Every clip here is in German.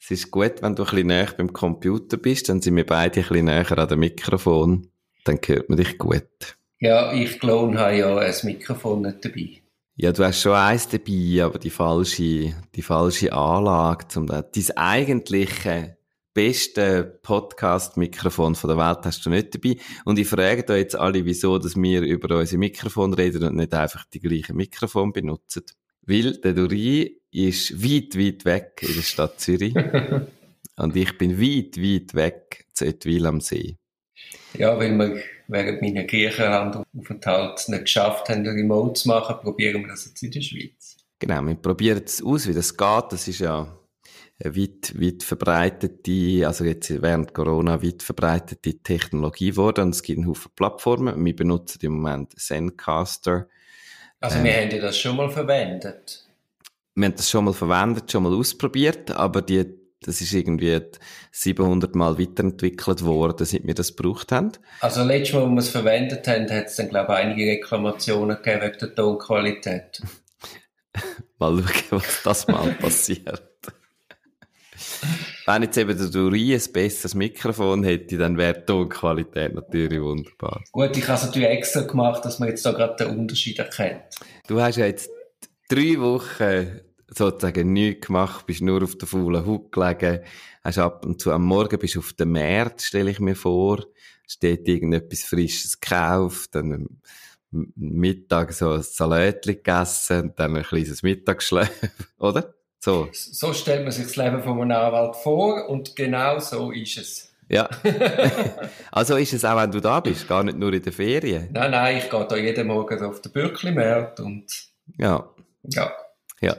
Es ist gut, wenn du ein bisschen näher beim Computer bist, dann sind wir beide ein bisschen näher an dem Mikrofon. Dann hört man dich gut. Ja, ich glaube, habe ja ein Mikrofon nicht dabei. Ja, du hast schon eins dabei, aber die falsche, die falsche Anlage, zum dein eigentliche beste Podcast-Mikrofon der Welt hast du nicht dabei. Und ich frage da jetzt alle, wieso, dass wir über unsere Mikrofon reden und nicht einfach die gleichen Mikrofon benutzen. Weil der Duri ist weit, weit weg in der Stadt Zürich. und ich bin weit, weit weg zu Etwil am See. Ja, weil wir während meiner Griechenlandaufenthalt nicht geschafft haben, Remote zu machen, probieren wir das jetzt in der Schweiz. Genau, wir probieren es aus, wie das geht. Das ist ja eine weit, weit verbreitete, also jetzt während Corona weit verbreitete Technologie geworden. Und es gibt einen Haufen Plattformen. Wir benutzen im Moment Zencaster. Also ähm, wir haben ja das schon mal verwendet. Wir haben das schon mal verwendet, schon mal ausprobiert, aber die das ist irgendwie 700 Mal weiterentwickelt worden, seit wir das gebraucht haben. Also letztes Mal, als wir es verwendet haben, hat es dann, glaube ich, einige Reklamationen gegeben wegen der Tonqualität. mal schauen, was das mal passiert. Wenn jetzt eben der Duri ein besseres Mikrofon hätte, dann wäre die Tonqualität natürlich wunderbar. Gut, ich habe es natürlich extra gemacht, dass man jetzt da gerade den Unterschied erkennt. Du hast ja jetzt drei Wochen sozusagen nichts gemacht, bist nur auf der faulen Haut gelegen, hast ab und zu am Morgen bist auf dem Markt, stelle ich mir vor, steht irgendetwas Frisches gekauft, dann am Mittag so ein Salatli gegessen und dann ein kleines Mittagsschläf, oder? So. So stellt man sich das Leben von einem Anwalt vor und genau so ist es. Ja. also ist es auch, wenn du da bist, gar nicht nur in der Ferien? Nein, nein, ich gehe da jeden Morgen auf den Bürkli-Markt und... Ja. Ja. Ja.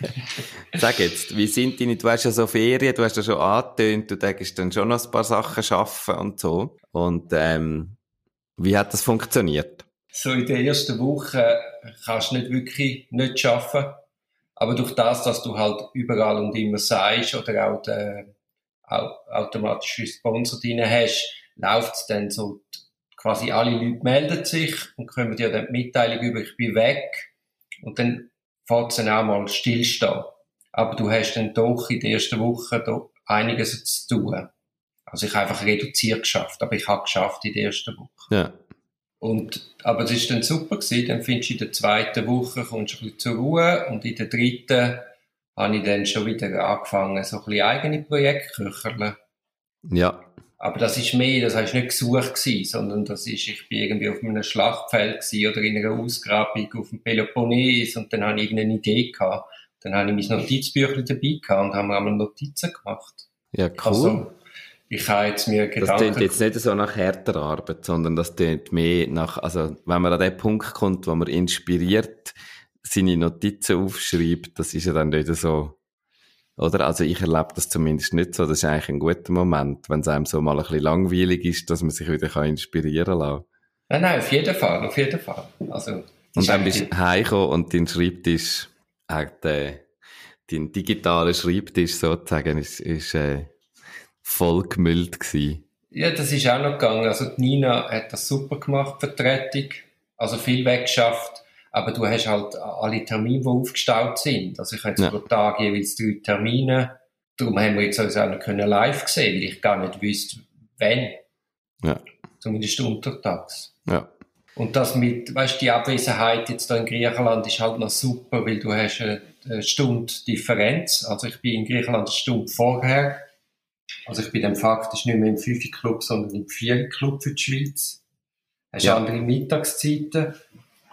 Sag jetzt, wie sind deine, du hast ja so Ferien, du hast ja schon angetönt, du denkst dann schon noch ein paar Sachen schaffen und so. Und ähm, wie hat das funktioniert? So in der ersten Woche kannst du nicht wirklich nicht schaffen. Aber durch das, dass du halt überall und immer sagst oder auch den automatischen Sponsor drin hast, läuft es dann so, quasi alle Leute melden sich und kommen dir dann die Mitteilung über, ich bin weg. Und dann fängt es dann auch mal stillstehen. Aber du hast dann doch in der ersten Woche einiges zu tun. Also ich habe einfach reduziert geschafft, aber ich habe geschafft in der ersten Woche. Ja. Und, aber es ist dann super gewesen, dann findest du in der zweiten Woche kommst du ein bisschen zur Ruhe und in der dritten habe ich dann schon wieder angefangen, so ein bisschen eigene Projekte zu köcherle. Ja. Aber das ist mehr, das heißt nicht gesucht gewesen, sondern das ist, ich bin irgendwie auf einem Schlachtfeld gewesen oder in einer Ausgrabung auf dem Peloponnes und dann habe ich irgendeine Idee gehabt. Dann habe ich mein Notizbüchlein dabei gehabt und haben wir einmal Notizen gemacht. Ja, cool. Also, ich habe jetzt mir Gedanken... Das klingt jetzt nicht so nach härter Arbeit, sondern das klingt mehr nach, also, wenn man an den Punkt kommt, wo man inspiriert seine Notizen aufschreibt, das ist ja dann nicht so, oder? Also ich erlebe das zumindest nicht so. Das ist eigentlich ein guter Moment, wenn es einem so mal ein bisschen langweilig ist, dass man sich wieder kann inspirieren kann. Nein, nein, auf jeden Fall, auf jeden Fall. Also, und dann bist du heimgekommen und dein Schreibtisch, äh, der, dein digitaler Schreibtisch sozusagen, ist, ist äh, voll gemüllt gewesen. Ja, das ist auch noch gegangen. Also Nina hat das super gemacht, Vertretung. Also viel weggeschafft aber du hast halt alle Termine, die aufgestaut sind. Also ich habe jetzt ja. pro Tag jeweils drei Termine. Darum haben wir jetzt auch nicht live gesehen, weil ich gar nicht wüsste, wenn. Ja. Zumindest untertags. Ja. Und das mit, weißt die Abwesenheit jetzt da in Griechenland ist halt noch super, weil du hast eine Stunde Differenz. Also ich bin in Griechenland eine Stunde vorher. Also ich bin dann faktisch nicht mehr im 5 Club, sondern im 4 Club für die Schweiz. Hast ja. andere Mittagszeiten.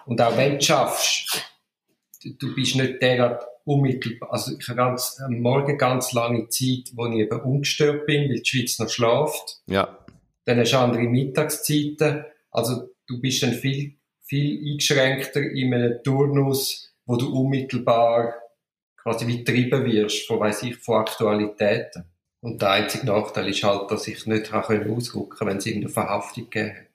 Und auch wenn du schaffst, du bist nicht derart unmittelbar, also ich habe ganz, am Morgen ganz lange Zeit, wo ich eben ungestört bin, weil die Schweiz noch schläft. Ja. Dann hast du andere Mittagszeiten. Also du bist dann viel, viel eingeschränkter in einem Turnus, wo du unmittelbar quasi getrieben wirst von, weiss ich, von Aktualitäten. Und der einzige Nachteil ist halt, dass ich nicht ausrücken konnte, wenn es irgendeine Verhaftung gegeben hat.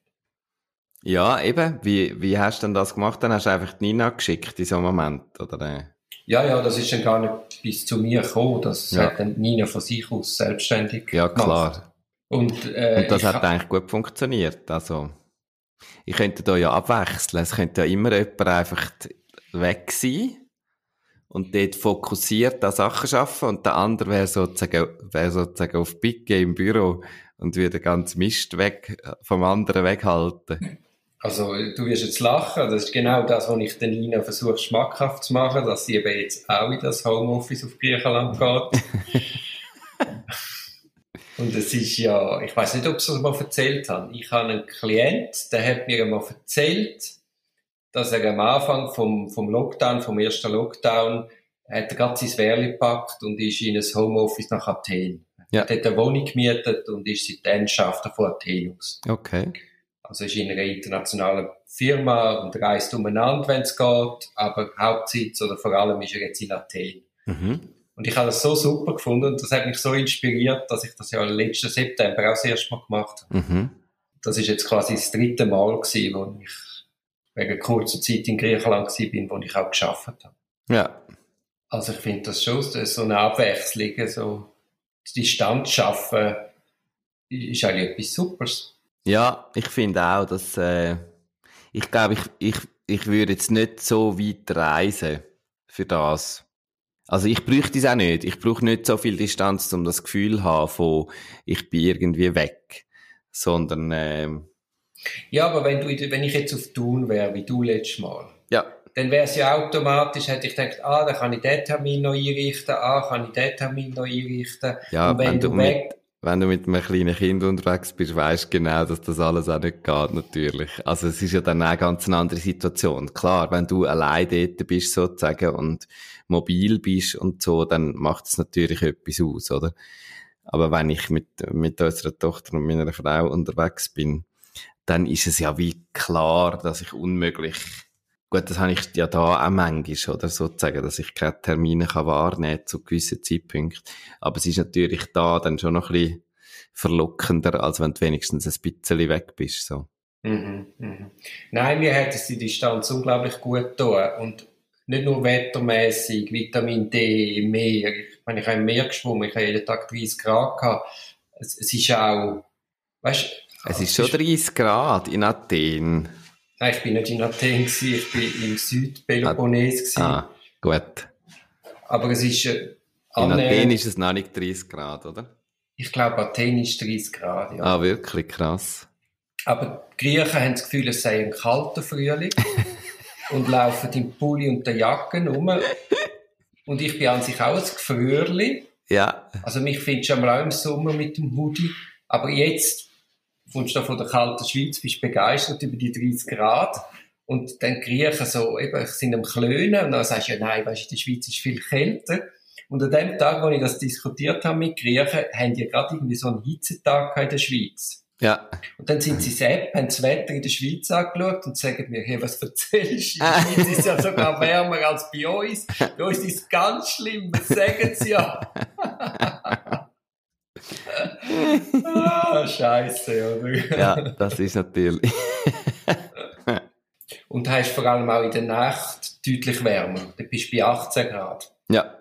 Ja, eben. Wie, wie hast du denn das gemacht? Dann hast du einfach die Nina geschickt in so einem Moment, oder? äh? Ja, ja, das ist dann gar nicht bis zu mir gekommen. Das Ja. hat dann Nina von sich aus selbstständig Ja, gemacht. klar. Und, äh, Und das hat ha- eigentlich gut funktioniert. Also, ich könnte da ja abwechseln. Es könnte ja immer jemand einfach weg sein und dort fokussiert an Sachen arbeiten und der andere wäre sozusagen, wäre sozusagen auf Picke im Büro und würde ganzen Mist weg, vom anderen weghalten. Also, du wirst jetzt lachen. Das ist genau das, was ich der Nina versuche, schmackhaft zu machen, dass sie eben jetzt auch in das Homeoffice auf Griechenland geht. Und es ist ja, ich weiß nicht, ob ich es mal erzählt habe. Ich habe einen Klient, der hat mir einmal erzählt, dass er am Anfang vom, vom Lockdown, vom ersten Lockdown, hat er gerade sein Wehrli gepackt und ist in ein Homeoffice nach Athen. Ja. Er hat eine Wohnung gemietet und ist seitdem schafft er von Athen aus. Okay. Also ist in einer internationalen Firma und reist umeinander, wenn es geht, aber Hauptsitz oder vor allem ist er jetzt in Athen. Mhm. Und ich habe das so super gefunden und das hat mich so inspiriert, dass ich das ja letzten September auch das erste Mal gemacht habe. Mhm. Das ist jetzt quasi das dritte Mal gewesen, wo ich wegen kurzer Zeit in Griechenland gewesen bin, wo ich auch geschafft habe. Ja. Also ich finde das schon so eine Abwechslung, so die Distanz schaffen, ist eigentlich etwas Superes. Ja, ich finde auch, dass, äh, ich glaube, ich, ich, ich würde jetzt nicht so weit reisen für das. Also ich bräuchte es auch nicht. Ich brauche nicht so viel Distanz, um das Gefühl zu haben von, ich bin irgendwie weg. Sondern, ähm, Ja, aber wenn, du, wenn ich jetzt auf Thun wäre, wie du letztes Mal, ja, dann wäre es ja automatisch, hätte ich gedacht, ah, dann kann ich den Termin noch einrichten, ah, kann ich den Termin noch einrichten. ja, und wenn, wenn du du weg, wenn du mit einem kleinen Kind unterwegs bist, weißt genau, dass das alles auch nicht geht, natürlich. Also es ist ja dann auch eine ganz eine andere Situation. Klar, wenn du allein dort bist, sozusagen, und mobil bist und so, dann macht es natürlich etwas aus, oder? Aber wenn ich mit, mit unserer Tochter und meiner Frau unterwegs bin, dann ist es ja wie klar, dass ich unmöglich, gut, das habe ich ja da auch manchmal, oder sozusagen, dass ich keine Termine kann wahrnehmen zu gewissen Zeitpunkten. Aber es ist natürlich da dann schon noch ein bisschen verlockender, als wenn du wenigstens ein bisschen weg bist, so. Mhm, mhm. Nein, mir hat es die Distanz unglaublich gut getan. Und nicht nur wettermäßig, Vitamin D, im Meer. Ich meine, ich habe im Meer geschwommen, ich habe jeden Tag 30 Grad gehabt. Es, es ist auch, weißt Es ist schon 30 Grad in Athen. Nein, ich bin nicht in Athen gewesen, ich bin im Südpeloponnes. Ah, gut. Aber es ist, äh, In Athen ist es noch nicht 30 Grad, oder? ich glaube, Athen ist 30 Grad, ja. Ah, wirklich krass. Aber die Griechen haben das Gefühl, es sei ein kalter Frühling und laufen im Pulli und der Jacke rum. Und ich bin an sich auch ein Gefrierli. Ja, Also mich findest du einmal auch im Sommer mit dem Hoodie. Aber jetzt kommst du von der kalten Schweiz, bist begeistert über die 30 Grad. Und dann die Griechen so, eben, sind am Klönen. Und dann sagst du, ja, nein, weißt du, die Schweiz ist viel kälter. Und an dem Tag, wo ich das diskutiert habe mit Griechen, haben die gerade irgendwie so einen Hitzetag in der Schweiz. ja. Und dann sind sie App, haben das Wetter in der Schweiz angeschaut und sagen mir, hey, was erzählst du? In der Schweiz ist ja sogar wärmer als bei uns. Bei uns ist es ganz schlimm, das sagen sie ja. ah, scheiße, oder? Ja, das ist natürlich. Und hast vor allem auch in der Nacht deutlich wärmer. Du bist bei 18 Grad. Ja,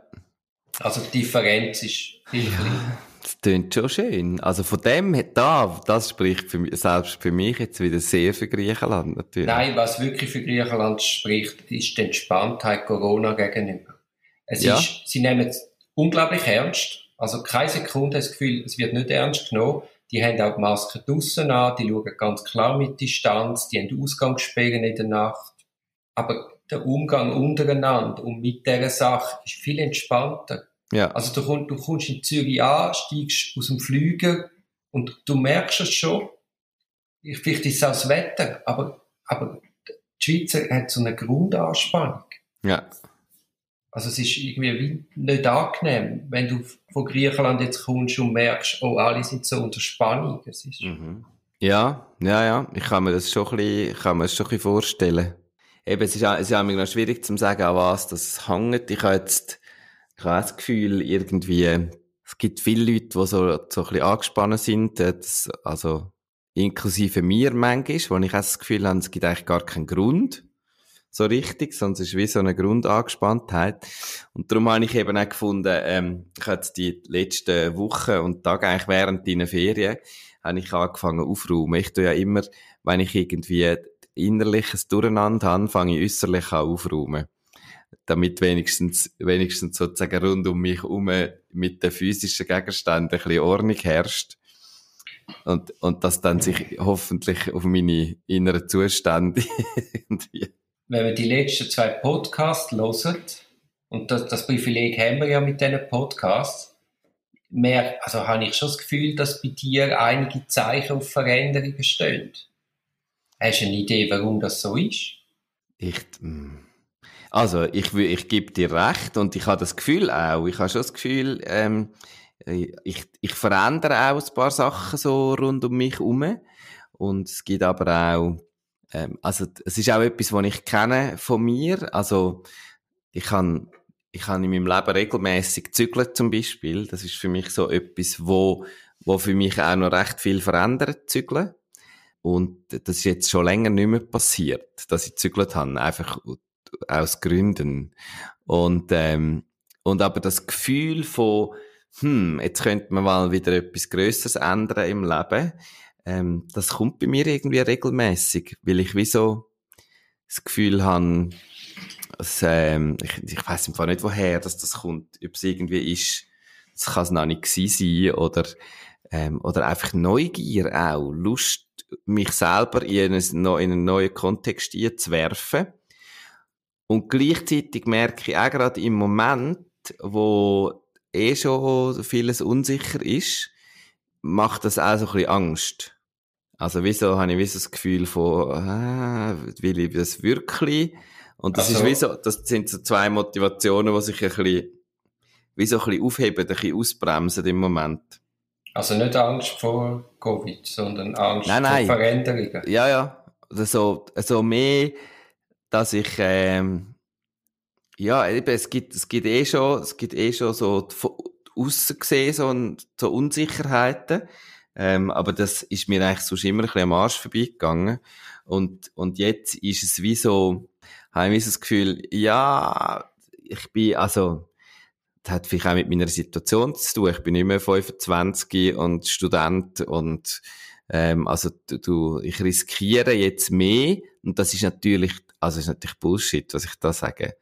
Also die Differenz ist viel kleiner. das klingt schon schön. Also von dem, da, das spricht für mich, selbst für mich jetzt wieder sehr für Griechenland, natürlich. Nein, was wirklich für Griechenland spricht, ist die Entspanntheit Corona gegenüber. Es Ja. ist, sie nehmen es unglaublich ernst. Also keine Sekunde das Gefühl, es wird nicht ernst genommen. Die haben auch die Masken draussen an, die schauen ganz klar mit Distanz, die haben Ausgangssperren in der Nacht. Aber der Umgang untereinander und mit dieser Sache ist viel entspannter. Ja, Also du, komm- du kommst in Zürich an, steigst aus dem Flüger und du merkst es schon. Ich- Vielleicht ist es auch das Wetter, aber, aber die Schweizer hat so eine Grundanspannung. ja, Also es ist irgendwie wie nicht angenehm, wenn du von Griechenland jetzt kommst und merkst, oh, alle sind so unter Spannung. Es ist, Mhm. Ja, ja, ja. Ich kann mir das schon ein bisschen, kann mir das schon ein bisschen vorstellen. Eben, es ist, es ist auch schwierig zu sagen, an was das hängt. Ich habe jetzt, ich habe das Gefühl, irgendwie, es es gibt viele Leute, die so, so ein bisschen angespannt sind, das, also inklusive mir manchmal, wo ich auch das Gefühl habe, es gibt eigentlich gar keinen Grund, so richtig, sonst ist wie so eine Grundangespanntheit. Und darum habe ich eben auch gefunden, ähm, ich habe die letzten Wochen und Tage eigentlich während deiner Ferien, habe ich angefangen aufzuräumen. Ich tue ja immer, wenn ich irgendwie innerliches Durcheinander habe, fange ich äußerlich an aufzuräumen. Damit wenigstens, wenigstens sozusagen rund um mich herum mit den physischen Gegenständen ein bisschen Ordnung herrscht. Und, und das dann sich hoffentlich auf meine inneren Zustände irgendwie wenn wir die letzten zwei Podcasts hören, und das, das Privileg haben wir ja mit diesen Podcasts, mehr, also habe ich schon das Gefühl, dass bei dir einige Zeichen auf Veränderungen stehen. Hast du eine Idee, warum das so ist? Ich, hm. also, ich, ich gebe dir recht und ich habe das Gefühl auch, ich habe schon das Gefühl, ähm, ich, ich verändere auch ein paar Sachen so rund um mich herum. Und es gibt aber auch ähm, also es ist auch etwas, was ich kenne von mir. Also ich kann ich kann in meinem Leben regelmäßig zügeln zum Beispiel. Das ist für mich so etwas, wo wo für mich auch noch recht viel verändert zügeln. Und das ist jetzt schon länger nicht mehr passiert, dass ich zügelt habe, einfach aus Gründen. Und ähm, und aber das Gefühl von hm, jetzt könnte man mal wieder etwas Größeres ändern im Leben ähm, das kommt bei mir irgendwie regelmäßig, weil ich wie so das Gefühl habe, dass, ähm, ich, ich weiß Fall nicht, woher dass das kommt, ob es irgendwie ist, das kann es noch nicht sein oder, ähm, oder einfach Neugier auch, Lust, mich selber in einen, in einen neuen Kontext einzuwerfen. Und gleichzeitig merke ich auch gerade im Moment, wo eh schon vieles unsicher ist, macht das auch so ein bisschen Angst. Also wieso habe ich wie so das Gefühl von, ah, will ich das wirklich? Und das also. ist wie so, das sind so zwei Motivationen, die sich ein bisschen, wie so ein bisschen aufheben, ein bisschen ausbremsen im Moment. Also nicht Angst vor Covid, sondern Angst nein, nein. vor Veränderungen. Ja, ja. Also, also mehr, dass ich, ähm, ja, eben, es gibt, es gibt eh schon, es gibt eh schon so, aussen gesehen, so, so Unsicherheiten. Ähm, aber das ist mir eigentlich sonst immer ein bisschen am Arsch vorbeigegangen. Und, und jetzt ist es wie so, habe ich das Gefühl, ja, ich bin, also, das hat vielleicht auch mit meiner Situation zu tun. Ich bin mehr 25 und Student und, ähm, also, du, ich riskiere jetzt mehr. Und das ist natürlich, also, ist natürlich Bullshit, was ich da sage.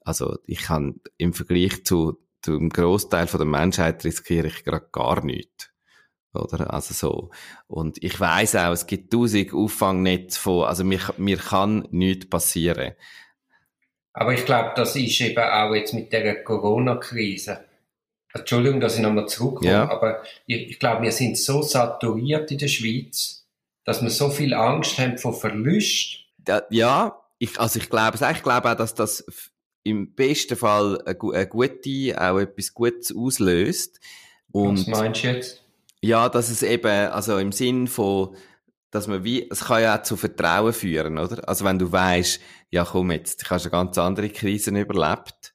Also, ich kann im Vergleich zu, zum Großteil der Menschheit riskiere ich gerade gar nichts. Oder? Also so. Und ich weiß auch, es gibt tausend Auffangnetze von, also mir, mir kann nichts passieren. Aber ich glaube, das ist eben auch jetzt mit der Corona-Krise. Entschuldigung, dass ich nochmal zurückkomme, ja. aber ich, ich glaube, wir sind so saturiert in der Schweiz, dass wir so viel Angst haben vor Verlust. Ja, ich, also ich glaube es ich glaube auch, dass das im besten Fall eine, eine gute, auch etwas Gutes auslöst. Und Was meinst du jetzt? Ja, dass es eben, also im Sinn von, dass man wie, es kann ja auch zu Vertrauen führen, oder? Also wenn du weißt, ja komm jetzt, du hast eine ganz andere Krisen überlebt,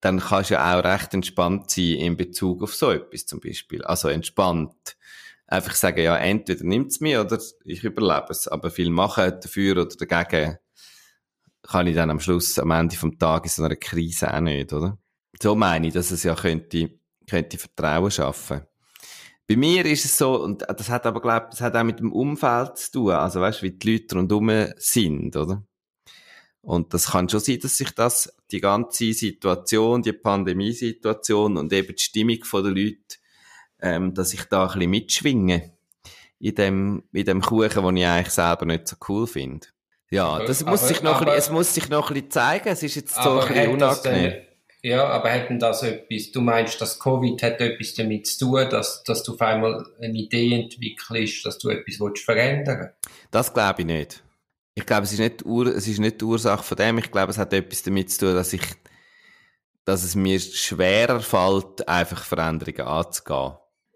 dann kannst du ja auch recht entspannt sein in Bezug auf so etwas zum Beispiel. Also entspannt. Einfach sagen, ja, entweder nimmt es mich oder ich überlebe es. Aber viel machen dafür oder dagegen kann ich dann am Schluss, am Ende vom Tag in so einer Krise auch nicht, oder? So meine ich, dass es ja könnte, könnte Vertrauen schaffen. Bei mir ist es so, und das hat aber, glaube das hat auch mit dem Umfeld zu tun, also weißt du, wie die Leute rundherum sind, oder? Und das kann schon sein, dass sich das, die ganze Situation, die Pandemiesituation und eben die Stimmung der Leute, ähm, dass ich da ein bisschen mitschwinge in dem, in dem Kuchen, den ich eigentlich selber nicht so cool finde. Ja, das aber, muss sich noch aber, ein es muss sich noch ein bisschen zeigen, es ist jetzt so ein bisschen unangenehm. Ja, aber hätten das etwas, du meinst, dass Covid hat etwas damit zu tun, dass, dass du auf einmal eine Idee entwickelst, dass du etwas willst verändern Das glaube ich nicht. Ich glaube, es ist nicht, es ist nicht die Ursache von dem. Ich glaube, es hat etwas damit zu tun, dass ich, dass es mir schwerer fällt, einfach Veränderungen anzugehen.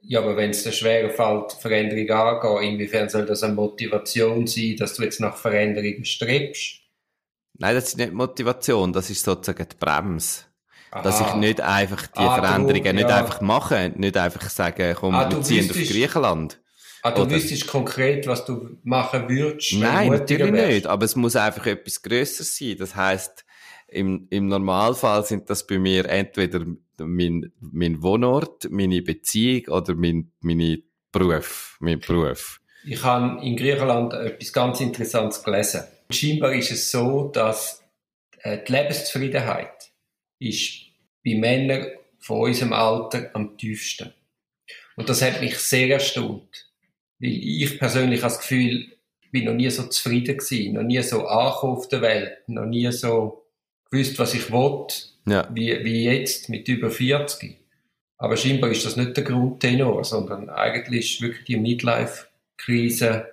Ja, aber wenn es dir schwerer fällt, Veränderungen anzugehen, inwiefern soll das eine Motivation sein, dass du jetzt nach Veränderungen strebst? Nein, das ist nicht Motivation, das ist sozusagen die Bremse. Dass ich nicht einfach die Ah, du, Veränderungen nicht ja. einfach mache, nicht einfach sagen, komm, Ah, wir du ziehen auf wüsstest- Griechenland. Ah, du Oder- wüsstest konkret, was du machen würdest? Nein, du natürlich wärst. nicht. Aber es muss einfach etwas Größeres sein. Das heißt, im, im Normalfall sind das bei mir entweder mein, mein Wohnort, meine Beziehung oder mein, meine Beruf, mein Beruf. Ich habe in Griechenland etwas ganz Interessantes gelesen. Scheinbar ist es so, dass äh, die Lebenszufriedenheit ist bei Männern von unserem Alter am tiefsten. Und das hat mich sehr erstaunt. Weil ich persönlich habe das Gefühl, ich bin noch nie so zufrieden gewesen, noch nie so angekommen auf der Welt, noch nie so gewusst, was ich will, Ja. wie, wie jetzt mit über 40. Aber scheinbar ist das nicht der Grundtenor, sondern eigentlich ist wirklich die Midlife-Krise,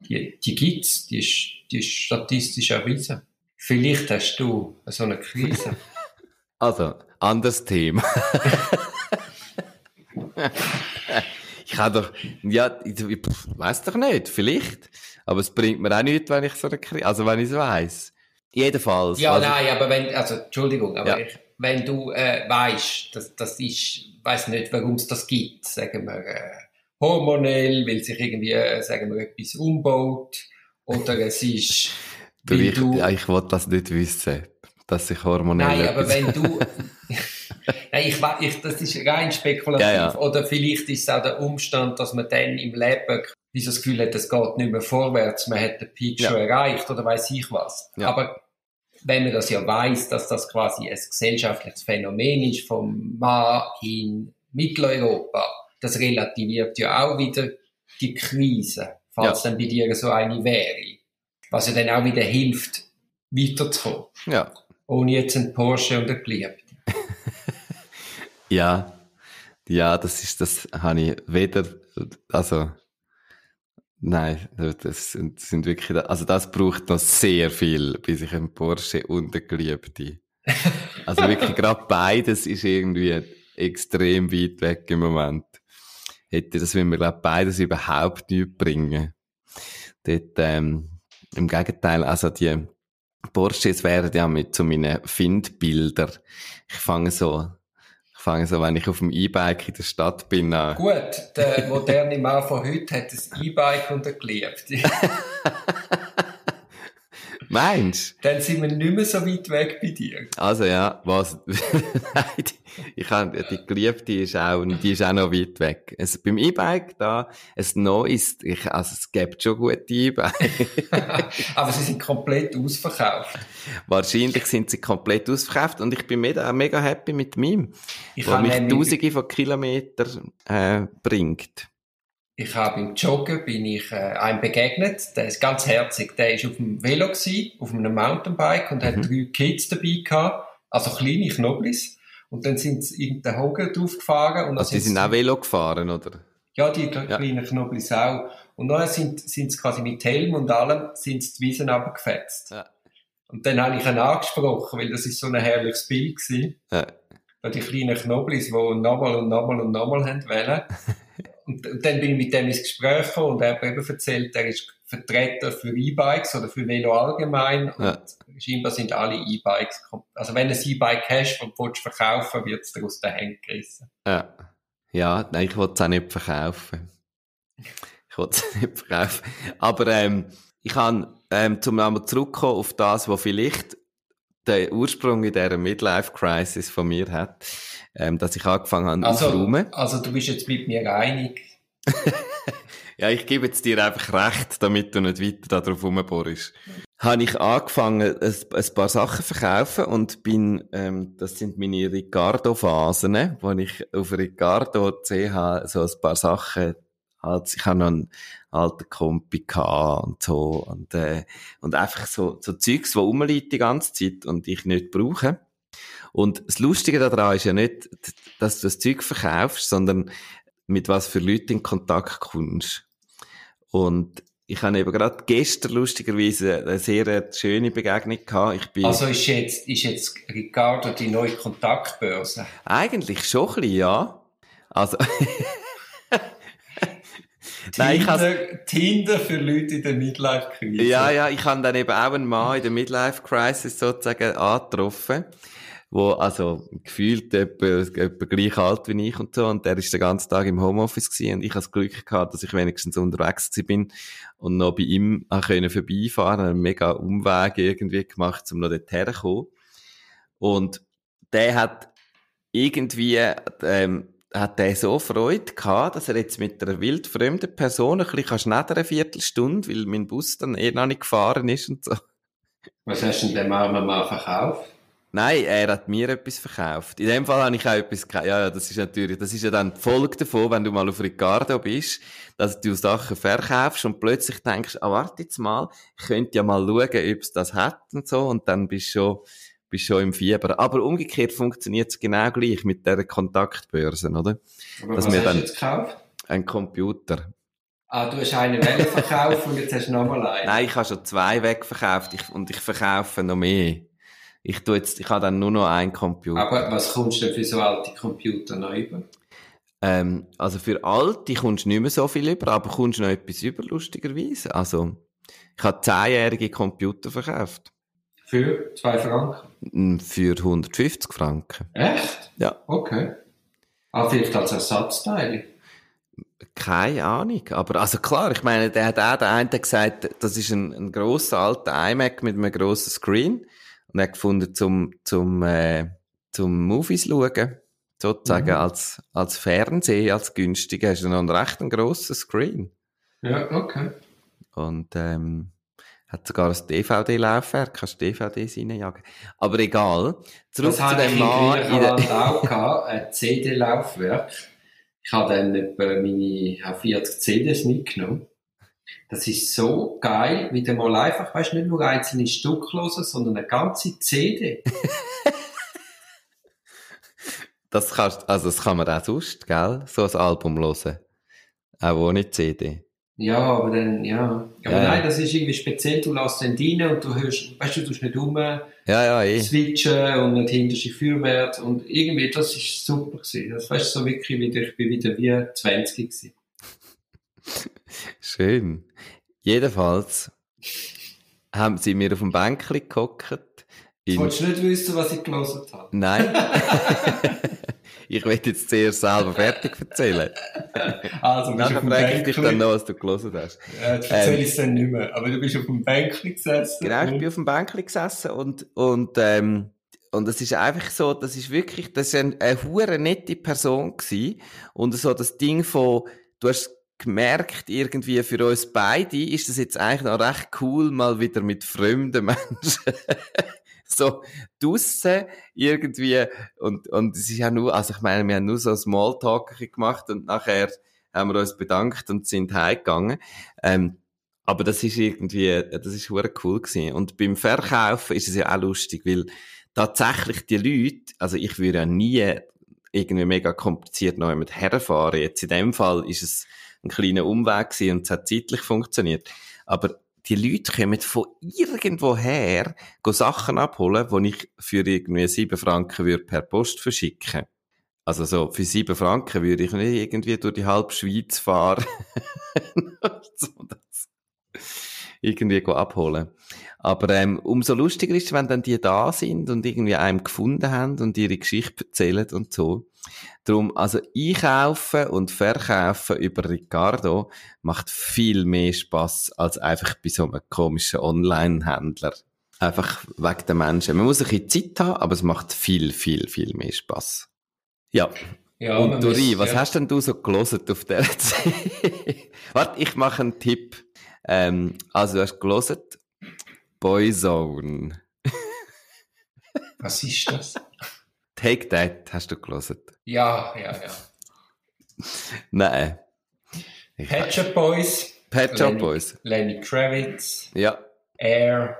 die, die gibt's, die ist, die ist statistisch erwiesen. Vielleicht hast du so eine Krise. Also, anderes Thema. ich habe doch, ja, ich weiss doch nicht, vielleicht. Aber es bringt mir auch nichts, wenn ich so eine Krise, also wenn ich es weiss. Jedenfalls. ja, also, nein, aber wenn, also, Entschuldigung, aber Ja. ich, wenn du äh, weißt, dass das ist, weiß nicht, warum es das gibt, sagen wir, äh, hormonell, weil sich irgendwie, äh, sagen wir, etwas umbaut, oder es ist, Du, weil ich, du, ja, ich wollte das nicht wissen, dass ich hormonell Nein, aber wenn du. Nein, ich, ich, das ist rein spekulativ. Ja, ja. Oder vielleicht ist es auch der Umstand, dass man dann im Leben das Gefühl hat, es geht nicht mehr vorwärts, man hat den Peak schon erreicht oder weiß ich was. Aber wenn man das ja weiß, dass das quasi ein gesellschaftliches Phänomen ist vom Mann in Mitteleuropa, das relativiert ja auch wieder die Krise, falls dann bei dir so eine wäre. Was ja dann auch wieder hilft, weiterzukommen ja. ohne jetzt einen Porsche und eine Geliebte. Ja, ja, das ist, das habe ich weder, also, nein, das sind, sind wirklich, also das braucht noch sehr viel, bis ich einen Porsche und eine Geliebte. Also wirklich, gerade beides ist irgendwie extrem weit weg im Moment. Hätte das, wenn wir, glaube beides überhaupt nicht bringen. Dort, ähm, im Gegenteil, also die Porsches wären ja mit so meinen Findbilder. Ich fange so, ich fange so, wenn ich auf dem E-Bike in der Stadt bin, an. Gut, der moderne Mann von heute hat ein E-Bike und. Meinst Dann sind wir nicht mehr so weit weg bei dir. Also ja, was? Ich habe die Geliebte ist auch, die ist auch noch weit weg. Also beim E-Bike da, es neues, ich, also es gibt schon gute E-Bike. Aber sie sind komplett ausverkauft. Wahrscheinlich sind sie komplett ausverkauft und ich bin mega, mega happy mit meinem, Ich habe mich Tausende von Kilometern äh, bringt. Ich habe im Joggen bin ich äh, einem begegnet, der ist ganz herzig. Der ist auf dem Velo gsi, auf einem Mountainbike und Mhm. hat drei Kids dabei gehabt, also kleine Knoblis. Und dann sind sie in den Hogen draufgefahren und Also die sind auch Velo gefahren, oder? Ja, die kleinen Knoblis auch. Und dann sind, sind sie quasi mit Helm und allem, sind sie die Wiesen runtergefetzt. Ja. Und dann habe ich ihn angesprochen, weil das ist so ein herrliches Bild gewesen. Ja. Da die kleinen Knoblis, die nochmal und nochmal und nochmal haben wollen. und, dann bin ich mit dem ins Gespräch gekommen und er hat mir eben erzählt, er ist Vertreter für E-Bikes oder für Velo allgemein. Ja. Und scheinbar sind alle E-Bikes, also wenn du ein E-Bike hast und willst verkaufen, wird es dir aus den Händen gerissen. Ja. Ja, nein, ich wollte es auch nicht verkaufen. Ich wollte es nicht verkaufen. Aber ähm, ich kann ähm, zum einmal zurückkommen auf das, was vielleicht der Ursprung in dieser Midlife-Crisis von mir hat, ähm, dass ich angefangen habe Also, aufzuräumen. also du bist jetzt mit mir einig. Ja, ich gebe jetzt dir einfach recht, damit du nicht weiter darauf rumbohrst. Habe ich angefangen, ein, ein paar Sachen zu verkaufen und bin, ähm, das sind meine Ricardo-Phasen, wo ich auf Ricardo CH so ein paar Sachen, halt, ich habe noch einen alten Kompi gehabt und so, und, äh, und einfach so, so Zeugs, die rumliegen die ganze Zeit und ich nicht brauche. Und das Lustige daran ist ja nicht, dass du das Zeug verkaufst, sondern mit was für Leuten in Kontakt kommst. Und ich habe eben gerade gestern lustigerweise eine sehr schöne Begegnung gehabt. Ich bin Also ist jetzt, ist jetzt Ricardo die neue Kontaktbörse? eigentlich schon ein bisschen, ja. Also, Nein, ich has- Tinder, für Leute in der Midlife-Krise. ja, ja, ich habe dann eben auch einen Mann in der Midlife-Crisis sozusagen angetroffen. wo, also, gefühlt etwa, etwa gleich alt wie ich und so, und der ist den ganzen Tag im Homeoffice gewesen, und ich hatte das Glück gehabt, dass ich wenigstens unterwegs bin, und noch bei ihm können vorbeifahren, einen mega Umweg irgendwie gemacht, um noch dort herzukommen. Und der hat irgendwie, ähm, hat der so Freude gehabt, dass er jetzt mit einer wildfremden Person ein bisschen schneller eine Viertelstunde, weil mein Bus dann eh noch nicht gefahren ist und so. Was hast du denn dem armen Mann verkauft? Nein, er hat mir etwas verkauft. In dem Fall habe ich auch etwas gekauft. Ja, ja, das ist natürlich, das ist ja dann die Folge davon, wenn du mal auf Ricardo bist, dass du Sachen verkaufst und plötzlich denkst, ah, warte jetzt mal, ich könnte ja mal schauen, ob es das hat und so, und dann bist du schon, bist schon im Fieber. Aber umgekehrt funktioniert es genau gleich mit der Kontaktbörse, oder? Aber Dass was hast dann- du jetzt gekauft? Ein Computer. Ah, du hast einen Welle verkauft und jetzt hast du nochmal einen. Nein, ich habe schon zwei wegverkauft ich, und ich verkaufe noch mehr. Ich tu jetzt, ich habe dann nur noch einen Computer. Aber was kommst du denn für so alte Computer noch über? Ähm, also für alte kommst du nicht mehr so viel über, aber kommst noch etwas über, lustigerweise. Also, ich habe zehnjährige Computer verkauft. Für zwei Franken? Mm, Für 150 Franken. Echt? Ja. Okay. Ah, vielleicht als Ersatzteil. Keine Ahnung. Aber, also klar, ich meine, der hat auch, der eine gesagt, das ist ein, ein grosser alter iMac mit einem grossen Screen. Und er hat gefunden, zum, zum, äh, zum Movies schauen, sozusagen Mhm. als, als Fernsehen, als günstiger, hast du noch einen recht grossen Screen. Ja, okay. Und, ähm, hat sogar ein DVD-Laufwerk, kannst DVDs reinjagen. Aber egal. Zurück Das zu hatte ich dem Mann in der, Grünerwald auch gehabt, ein CD-Laufwerk. Ich habe dann etwa meine ich habe 40 CDs mitgenommen. Das ist so geil, wie du mal einfach, weißt nicht nur einzelne Stück hören, sondern eine ganze CD. das kannst, also das kann man auch sonst, gell? So ein Album hören. Auch ohne CD. Ja, aber dann, ja. Aber Ja, nein, das ist irgendwie speziell, du lässt den rein und du hörst, weißt du, du tust nicht um Ja, ja, eh. switchen und nicht hinterste Feuerwehr und irgendwie, das ist super gewesen. Das weißt du, so wirklich wieder, ich bin wieder wie 20 gewesen. Schön. Jedenfalls haben sie mir auf dem Bänkli gehockt. Du willst nicht wissen, was ich gelesen habe. nein. ich will jetzt zuerst selber fertig erzählen. Also, du bist Nachher frage ich dich dann noch, was du gelesen hast. Ja, jetzt erzähle ich es dann nicht mehr. Aber du bist auf dem Bänkli gesessen. Genau, ich bin auf dem Bänkli gesessen und, und, ähm, und es ist einfach so, das ist wirklich, das ist eine, eine hure nette Person gewesen. Und so das Ding von, du hast gemerkt, irgendwie für uns beide ist das jetzt eigentlich noch recht cool, mal wieder mit fremden Menschen. so draussen irgendwie und, und es ist ja nur, also ich meine, wir haben nur so ein Smalltalk gemacht und nachher haben wir uns bedankt und sind heimgegangen. Ähm, aber das ist irgendwie, das ist hure cool gewesen. Und beim Verkaufen ist es ja auch lustig, weil tatsächlich die Leute, also ich würde ja nie irgendwie mega kompliziert noch jemand herfahren. Jetzt in dem Fall ist es ein kleiner Umweg gewesen und es hat zeitlich funktioniert. Aber die Leute kommen von irgendwoher Sachen abholen, die ich für irgendwie sieben Franken würde per Post verschicken. Also so, für sieben Franken würde ich nicht irgendwie durch die halbe Schweiz fahren. so irgendwie abholen. Aber ähm, umso lustiger ist, wenn dann die da sind und irgendwie einem gefunden haben und ihre Geschichte erzählen und so. Darum, also einkaufen und verkaufen über Ricardo macht viel mehr Spaß als einfach bei so einem komischen Online-Händler. Einfach wegen der Menschen. Man muss ein bisschen Zeit haben, aber es macht viel, viel, viel mehr Spaß. Ja. Ja, und Dori, was ja. hast denn du so gelesen auf der Zeit? Warte, ich mache einen Tipp. Ähm, also, du hast gelesen Boyzone. Was ist das? Take That hast du gelesen. Ja, ja, ja. Nein. Shop Boys. Lenny- Boys. Lenny Kravitz. Ja. Air.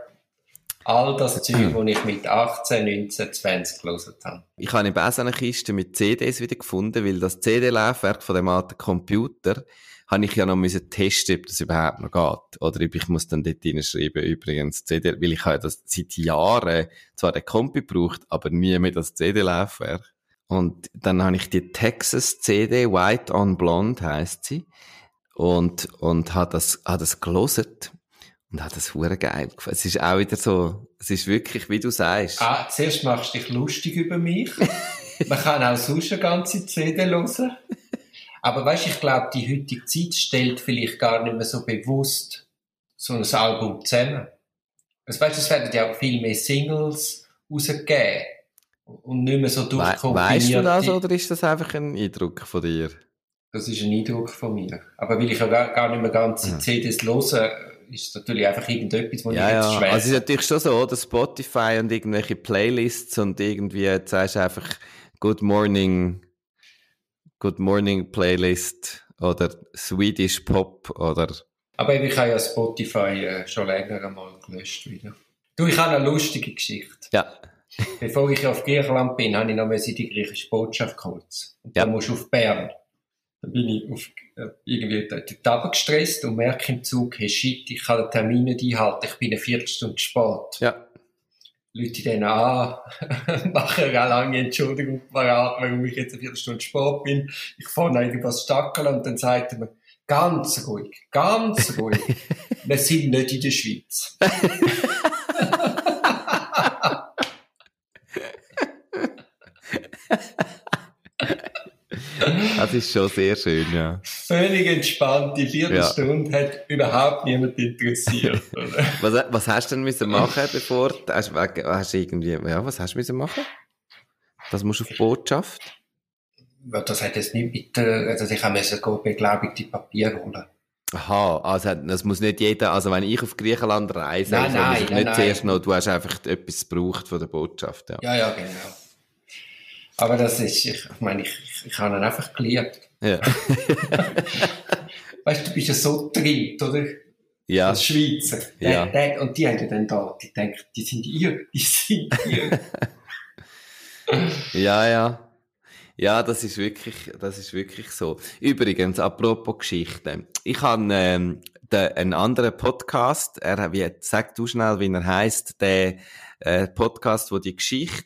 All das Zeug, das ich mit 18, 19, 20 gelesen habe. Ich habe eben auch so eine Kiste mit CDs wieder gefunden, weil das CD-Laufwerk von dem alten Computer habe ich ja noch müssen testen, ob das überhaupt noch geht. Oder ob ich muss dann dort hinschreiben, übrigens CD, weil ich habe das seit Jahren zwar den Kompi gebraucht, aber nie mehr das CD-Laufwerk. Und dann habe ich die Texas CD, White on Blonde heisst sie, und, und habe das, habe das gelesen. Und hat das hure geil. Es ist auch wieder so, es ist wirklich, wie du sagst. Ah, zuerst machst du dich lustig über mich. Man kann auch sonst eine ganze CD hören. Aber weißt, ich glaube, die heutige Zeit stellt vielleicht gar nicht mehr so bewusst so ein Album zusammen. Also, weißt, es werden ja auch viel mehr Singles rausgegeben. Und nicht mehr so durchkombiniert. weißt du das oder ist das einfach ein Eindruck von dir? Das ist ein Eindruck von mir. Aber weil ich ja gar, gar nicht mehr ganze. CDs höre, ist natürlich einfach irgendetwas, was Ja, ich ja. jetzt schwer Also es ist natürlich schon so, oder? Spotify und irgendwelche Playlists und irgendwie, jetzt sagst du einfach Good Morning, Good Morning Playlist oder Swedish Pop oder Aber ich habe ja Spotify äh, schon länger einmal gelöscht wieder. Du, ich habe eine lustige Geschichte. ja, Bevor ich auf Griechenland bin, habe ich noch mal die griechische Botschaft kurz. Und Ja. dann musst du auf Bern. Dann bin ich auf, äh, irgendwie dort dort gestresst und merke im Zug, hey shit, ich kann den Termin nicht einhalten, ich bin eine Viertelstunde spät. ja. Leute dann an, machen eine lange Entschuldigung parat, warum ich jetzt eine Viertelstunde spät bin. Ich fahre irgendwas stackeln und dann sagt er mir, ganz ruhig, ganz ruhig. Wir sind nicht in der Schweiz. Das ist schon sehr schön, ja. Völlig entspannt, die Viertelstunde hat überhaupt niemand interessiert. Was, was hast du denn müssen machen, bevor, du- hast, hast du irgendwie, ja, was hast du müssen machen? Das musst du auf Botschaft? Das hat jetzt nicht mit, der- also ich musste beglaubigte Papier holen. Aha, also das muss nicht jeder, also wenn ich auf Griechenland reise, Nein, also, nein, muss ich nein, nicht nein. zuerst noch, du hast einfach etwas gebraucht von der Botschaft, ja. Ja, ja, genau. Aber das ist, ich, meine, ich, ich, habe ihn einfach geliebt. Ja. Weißt du, du bist ja so drin, oder? Ja, Als Schweizer. Ja. Der, der, und die haben ja dann da, die denken, die sind ihr, die sind ihr. ja, ja. Ja, das ist wirklich, das ist wirklich so. Übrigens, apropos Geschichte. Ich habe ähm, den, einen anderen Podcast, er, wie, sag du schnell, wie er heißt, der äh, Podcast, wo die Geschichte,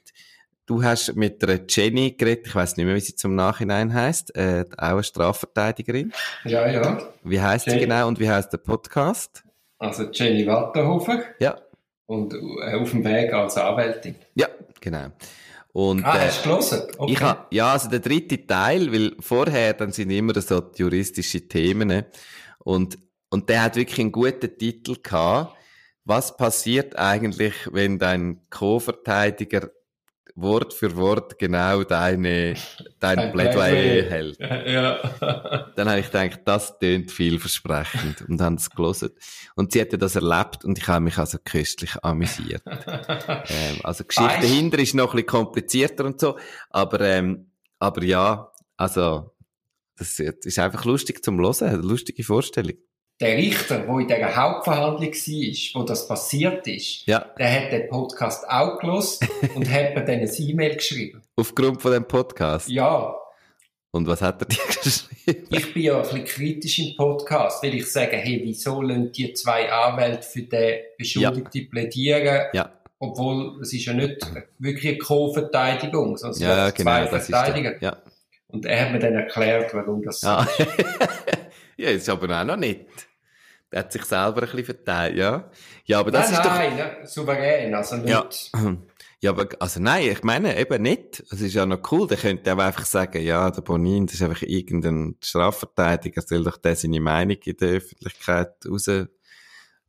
du hast mit der Jenny geredet, ich weiß nicht mehr, wie sie zum Nachhinein heißt, äh, auch eine Strafverteidigerin. ja, ja. Wie heißt sie genau und wie heißt der Podcast? Also Jenny Wattenhofer Ja, und äh, auf dem Weg als Anwältin. ja, genau. Und, Ah, äh, hast du? Okay. Ich ha, ja, also der dritte Teil, weil vorher dann sind immer so juristische Themen ne? und und der hat wirklich einen guten Titel gehabt. Was passiert eigentlich, wenn dein Co-Verteidiger Wort für Wort genau deine dein Plädoyer hält? ja. Dann habe ich gedacht, das tönt vielversprechend und haben es gelesen. Und sie hatte das erlebt und ich habe mich also köstlich amüsiert. Ähm, also Geschichte Weißt- dahinter ist noch ein bisschen komplizierter und so, aber, ähm, aber ja, also das ist einfach lustig zum Hören, eine lustige Vorstellung. Der Richter, der in dieser Hauptverhandlung war, wo das passiert ist, Ja, der hat den Podcast auch gelost und hat mir dann ein E-Mail geschrieben. aufgrund von dem Podcast. Ja, Und was hat er dir geschrieben? ich bin ja ein bisschen kritisch im Podcast, weil ich sage, hey, wieso lassen die zwei Anwälte für den Beschuldigten plädieren, Ja, obwohl es ist ja nicht wirklich eine Co-Verteidigung, sondern es ja, sind genau, zwei Verteidiger. der. Ja. Und er hat mir dann erklärt, warum das so Ah. ist. ja, ist aber auch noch nicht. Der hat sich selber ein bisschen verteilt, ja. Ja, aber das nein, ist doch nein, ne, souverän, also nicht. Ja. Ja, aber, also nein, ich meine eben nicht. Es ist ja noch cool, der könnte aber einfach sagen, ja, der Bonin, das ist einfach irgendein Strafverteidiger, soll doch der seine Meinung in der Öffentlichkeit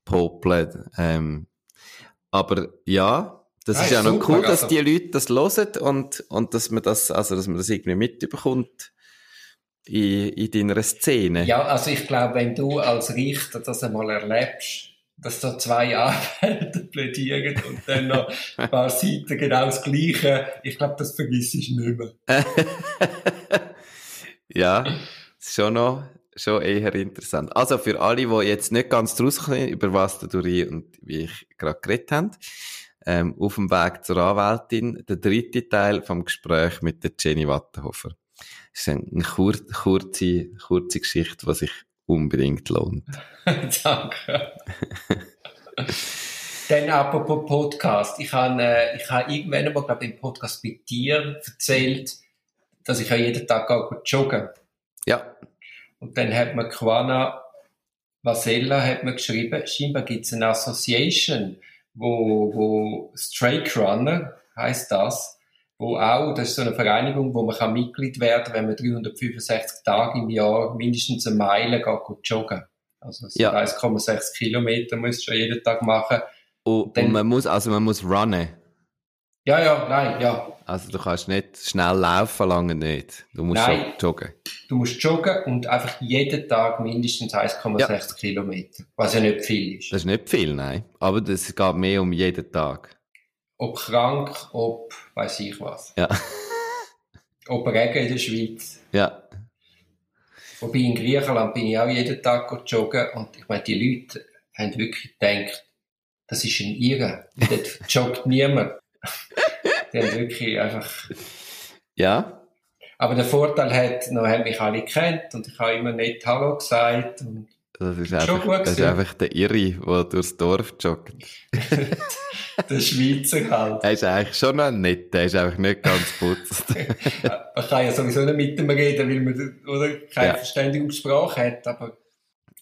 rauspopeln. Ähm, aber ja, das Nein, ist ja noch super, cool, dass also- die Leute das hören und, und dass man das, also, dass man das irgendwie mitbekommt in, in deiner Szene. Ja, also ich glaube, wenn du als Richter das einmal erlebst, dass da zwei Anwälte plädieren und dann noch ein paar Seiten genau das Gleiche, ich glaube, das vergisst du nicht mehr. ja, ist schon noch, schon eher interessant. Also für alle, die jetzt nicht ganz rauskommen, über was der Duri und wie ich gerade geredet haben, ähm, auf dem Weg zur Anwältin, der dritte Teil vom Gespräch mit der Jenny Wattenhofer. Ist eine kur kurze, kurze Geschichte, die sich unbedingt lohnt. Danke. Dann apropos Podcast. Ich habe, äh, ich habe irgendwann einmal, glaube ich, im Podcast bei dir erzählt, dass ich ja jeden Tag gehe joggen. Ja, Und dann hat mir Quana Vasella hat mir geschrieben, scheinbar gibt es eine Association, wo, wo Strike Runner heißt das, wo auch, das ist so eine Vereinigung, wo man kann Mitglied werden wenn man 365 Tage im Jahr mindestens eine Meile geht joggen. Also Ja. 1,6 Kilometer muss du jeden Tag machen. Und, Dann- und man muss, also man muss runnen. Ja, ja, nein, ja. Also du kannst nicht schnell laufen, lange nicht. Du musst Nein. schon joggen. Du musst joggen und einfach jeden Tag mindestens 1,6 Kilometer. Was ja nicht viel ist. Das ist nicht viel, nein. Aber das geht mehr um jeden Tag. Ob krank, ob weiß ich was. Ja. Ob Regen in der Schweiz. Ja. Wobei in Griechenland bin ich auch jeden Tag joggen und ich meine, die Leute haben wirklich gedacht, das ist ein Irre. Dort joggt niemand. die haben wirklich einfach... Ja. Aber der Vorteil hat, noch haben mich alle gekannt und ich habe immer nicht Hallo gesagt. Und Das ist Schon einfach, das ist einfach der Irre, der durchs Dorf joggt. der Schweizer halt. Er ist eigentlich schon noch nett, der ist einfach nicht ganz putzt. Man kann ja sowieso nicht mit ihm reden, weil man oder, keine Ja. Verständigungssprache hat, aber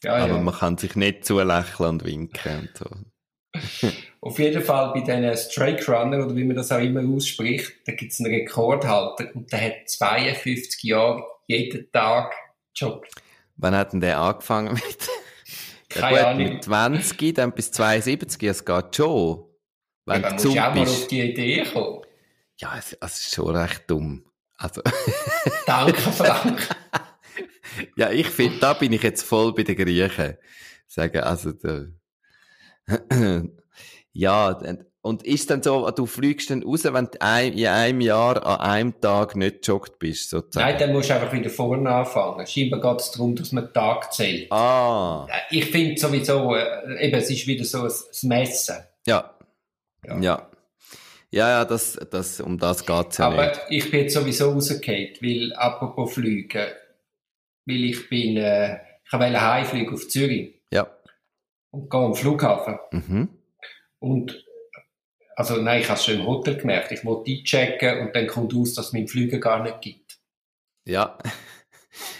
ja, Aber ja. man kann sich nicht zulächeln und winken und so. Auf jeden Fall bei diesen Strike Runner, oder wie man das auch immer ausspricht, da gibt es einen Rekordhalter und der hat 52 Jahre jeden Tag gejoggt. Wann hat denn der angefangen mit? Ja, Keine gut, Ahnung. mit 20, dann bis 72, es geht schon. Wenn Ja, du musst auch mal auf die Idee kommen. Ja, es, es ist schon recht dumm. Also, Danke, Frank. ja, ich finde, da bin ich jetzt voll bei den Griechen. Sagen, also, der, ja, und ist dann so, du fliegst dann raus, wenn du ein, in einem Jahr an einem Tag nicht joggt bist, sozusagen. Nein, dann musst du einfach wieder vorne anfangen. Scheinbar geht es darum, dass man den Tag zählt. ah, Äh, Ich finde sowieso, äh, eben, es ist wieder so ein, Messen. ja. Ja. Ja. Ja, ja, das, das, um das geht's ja Aber nicht. ich bin jetzt sowieso rausgefallen, weil, apropos Flüge, weil ich bin, äh, ich wollte heimfliegen auf Zürich Ja. und gehe am Flughafen. Mhm. Und, also nein, ich habe es schon im Hotel gemerkt. Ich wollte einchecken und dann kommt aus, dass es meinen Flüger gar nicht gibt. Ja.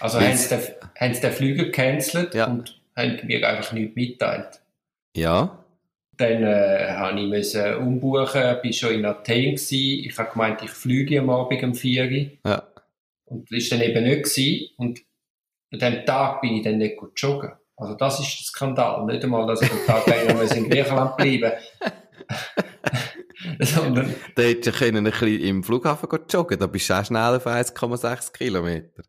Also haben sie, den, haben sie den Flüger gecancelt Ja. und haben mir einfach nichts mitteilt. Ja. Dann äh, habe ich müssen umbuchen, bin schon in Athen gewesen. Ich habe gemeint, ich fliege am Abend um 4 Uhr. Ja. Und das war dann eben nicht. Gewesen. Und an diesem Tag bin ich dann nicht gut joggen. Also das ist der Skandal. Nicht einmal, dass ich am Tag länger in Griechenland bleiben Sondern, Da hättest du können ein bisschen im Flughafen joggen, da bist du auch schnell auf 1,6 Kilometer.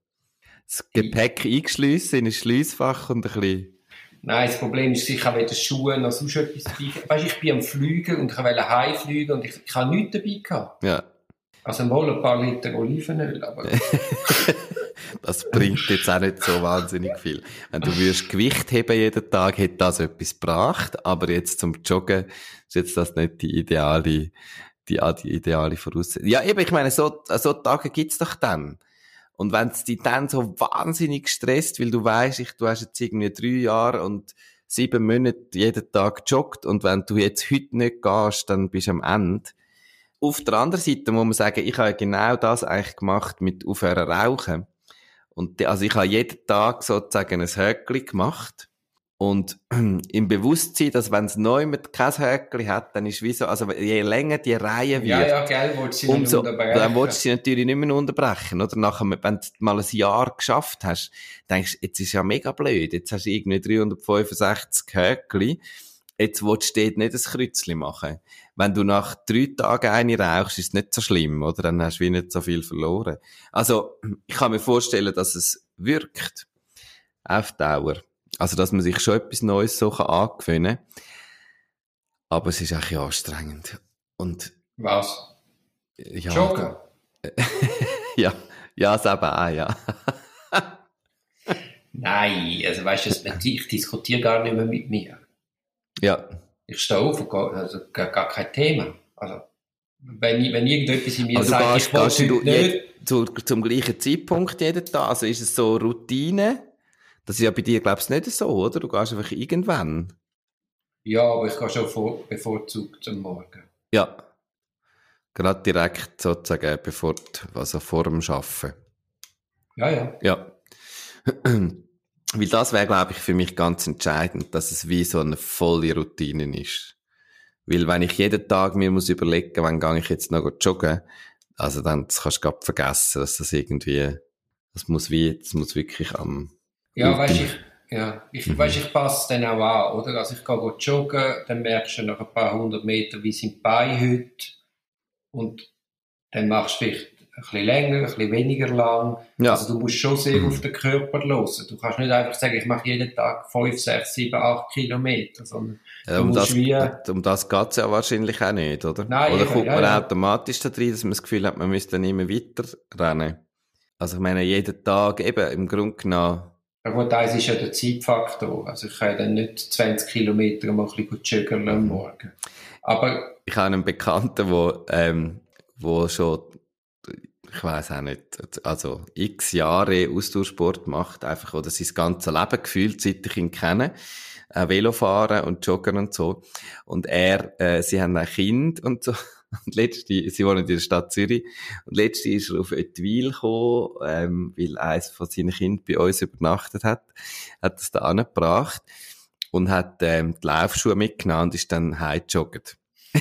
Das Gepäck eingeschliessen in ein Schliessfach und ein bisschen, nein, das Problem ist, ich habe weder Schuhe noch sonst etwas dabei. Weißt, ich bin am Fliegen und ich wollte heimfliegen und ich, ich habe nichts dabei gehabt. ja. Also mal ein paar Liter Olivenöl, aber Das bringt jetzt auch nicht so wahnsinnig viel. Wenn du würdest Gewicht heben jeden Tag, hätte das etwas gebracht, aber jetzt zum Joggen ist jetzt das nicht die ideale, die, die ideale Voraussetzung. Ja, eben, ich meine, so, so Tage gibt's doch dann. Und wenn es dich dann so wahnsinnig stresst, weil du weißt, ich, du hast jetzt irgendwie drei Jahre und sieben Monate jeden Tag joggt und wenn du jetzt heute nicht gehst, dann bist du am Ende. Auf der anderen Seite muss man sagen, ich habe genau das eigentlich gemacht mit aufhören rauchen. Und also ich habe jeden Tag sozusagen ein Höckli gemacht. Und im Bewusstsein, dass wenn es neu mit kein Höckli hat, dann ist wie so, also je länger die Reihe wird, ja, ja, gell, du nicht umso, dann willst du sie natürlich nicht mehr unterbrechen, oder? Nachher, wenn du mal ein Jahr geschafft hast, denkst du, jetzt ist ja mega blöd, jetzt hast du irgendwie 365 Höckli, jetzt willst du dort nicht ein Kreuzchen machen. Wenn du nach drei Tagen eine rauchst, ist es nicht so schlimm, oder? Dann hast du wie nicht so viel verloren. Also, ich kann mir vorstellen, dass es wirkt. Auf Dauer. Also, dass man sich schon etwas Neues so angewöhnen kann. Aber es ist eigentlich anstrengend. Und, Was? ja. Joggen? Ja, ja, es eben auch, ja. Nein, also weißt du, ich diskutiere gar nicht mehr mit mir. Ja, Ich stehe auf und gehe, also gar, gar kein Thema. Also, wenn, ich, wenn irgendetwas in mir du sagt, gehst, ich gehst du nicht, je, zu, zum gleichen Zeitpunkt jeden Tag? Also ist es so Routine? Das ist ja bei dir, glaubst du, nicht so, oder? Du gehst einfach irgendwann. ja, aber ich gehe schon vor, bevorzugt am Morgen. Ja. Gerade direkt sozusagen, bevor du, also vor dem Arbeiten. Ja, ja. Ja. Weil das wäre, glaube ich, für mich ganz entscheidend, dass es wie so eine volle Routine ist. Weil wenn ich jeden Tag mir muss überlegen, wann gehe ich jetzt noch joggen, also dann das kannst du gerade vergessen, dass das irgendwie, das muss wie, das muss wirklich am... Ja, weißt ich, ja, ich, mhm. weißt, ich passe dann auch an, oder? Also ich gehe joggen, dann merkst du nach ein paar hundert Metern, wie sind die Beine heute und dann machst du vielleicht ein bisschen länger, ein bisschen weniger lang. Ja. Also du musst schon sehr mhm. auf den Körper hören. Du kannst nicht einfach sagen, ich mache jeden Tag 5, 6, 7, 8 Kilometer, sondern ja, um, das, wie, um das geht's ja wahrscheinlich auch nicht, oder? Nein, oder eben, kommt man ja, automatisch da rein, dass man das Gefühl hat, man müsste dann immer weiter rennen? Also ich meine, jeden Tag eben im Grunde genommen ja gut, eins ist ja der Zeitfaktor. Also ich kann dann nicht 20 Kilometer mal ein bisschen joggen am Morgen. Aber... Ich habe einen Bekannten, der ähm, wo schon ich weiß auch nicht, also x Jahre Ausdauersport macht, einfach, oder sein ganzes Leben gefühlt, seit ich ihn kenne, äh, Velofahren und Joggen und so. Und er, äh, sie haben ein Kind und so. Und letzte, sie wohnen in der Stadt Zürich. Und letzte ist er auf Etwil gekommen, ähm, weil eines von seinen Kindern bei uns übernachtet hat, hat es da angebracht und hat ähm, die Laufschuhe mitgenommen und ist dann heimgejoggt.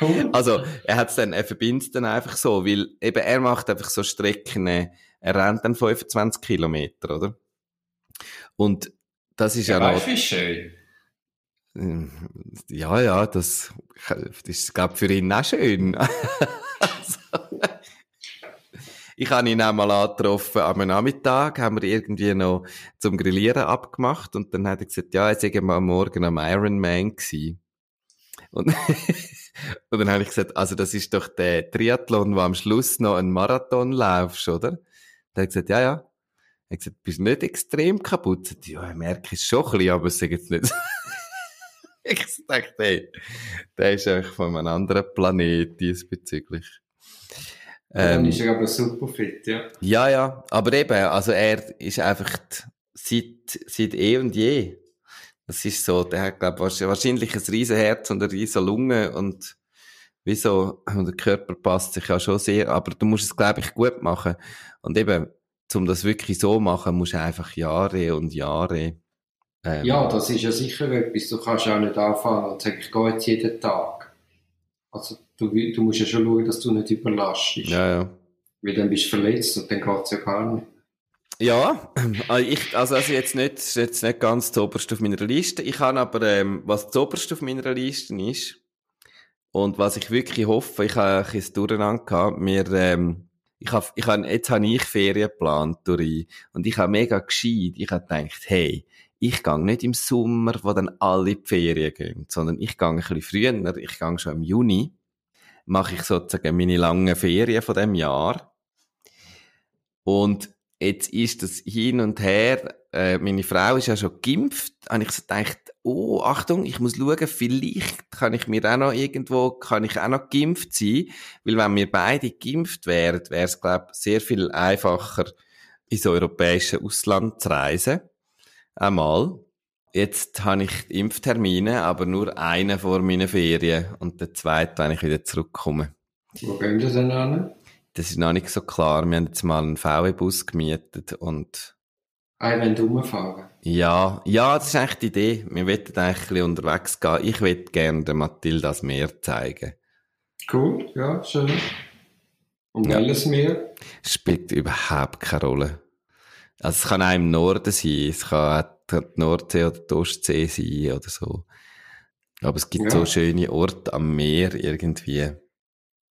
cool. Also, er hat's dann, er verbindet dann einfach so, weil eben er macht einfach so Strecken, er rennt dann 25 Kilometer, oder? Und das ist ja, ja noch... Wie schön. Ähm, ja, ja, das, das ist, glaube für ihn auch schön. also, ich habe ihn auch mal angetroffen am Nachmittag, haben wir irgendwie noch zum Grillieren abgemacht und dann hat er gesagt, ja, er sei mal morgen am Ironman gewesen. Und, und dann habe ich gesagt, also das ist doch der Triathlon, wo am Schluss noch einen Marathon laufst, oder? Dann hat gesagt, ja, ja. Er hat gesagt, bist du nicht extrem kaputt? Sagt, ja, ich merke es schon ein bisschen, aber es ist jetzt nicht. ich dachte, hey, der ist eigentlich von einem anderen Planet diesbezüglich. Ähm, ist er aber super fit, ja. Ja, ja, aber eben, also er ist einfach seit, seit eh und je das ist so, der hat, glaube wahrscheinlich ein riesen Herz und eine riesen Lunge und wieso, und der Körper passt sich ja schon sehr, aber du musst es, glaube ich, gut machen. Und eben, um das wirklich so machen, musst du einfach Jahre und Jahre. Ähm, ja, das ist ja sicher etwas. Du kannst auch nicht anfangen und sagen, ich gehe jetzt jeden Tag. Also, du, du musst ja schon schauen, dass du nicht überlastest. Ja, ja. Weil dann bist du verletzt und dann geht es ja gar nicht. Ja, äh, ich, also, also jetzt nicht, jetzt nicht ganz zu oberst auf meiner Liste. Ich habe aber, ähm, was zu oberst auf meiner Liste ist, und was ich wirklich hoffe, ich habe ein bisschen durcheinander gehabt, mir, ähm, ich habe, ich habe, jetzt habe ich Ferien geplant durch, und ich habe mega gescheit, ich habe gedacht, hey, ich gehe nicht im Sommer, wo dann alle die Ferien gehen, sondern ich gehe ein bisschen früher, ich gehe schon im Juni, mache ich sozusagen meine langen Ferien von dem Jahr. Und Jetzt ist das hin und her. Äh, meine Frau ist ja schon geimpft. Habe ich so gedacht, oh, Achtung, ich muss schauen, vielleicht kann ich mir auch noch irgendwo, kann ich auch noch geimpft sein. Weil wenn wir beide geimpft wären, wäre es, glaube ich, sehr viel einfacher, ins europäische Ausland zu reisen. Einmal. Jetzt habe ich Impftermine, aber nur einen vor meinen Ferien und der zweite, wenn ich wieder zurückkomme. Wo gehen Sie denn an? Das ist noch nicht so klar. Wir haben jetzt mal einen VW-Bus gemietet und... Ah, wenn du rumfahren? Ja, ja, das ist eigentlich die Idee. Wir wollen eigentlich ein bisschen unterwegs gehen. Ich würde gerne der Mathilda das Meer zeigen. Cool, ja, schön. Und ja. welches Meer? Spielt überhaupt keine Rolle. Also es kann auch im Norden sein, es kann auch die Nordsee oder die Ostsee sein oder so. Aber es gibt ja. so schöne Orte am Meer irgendwie.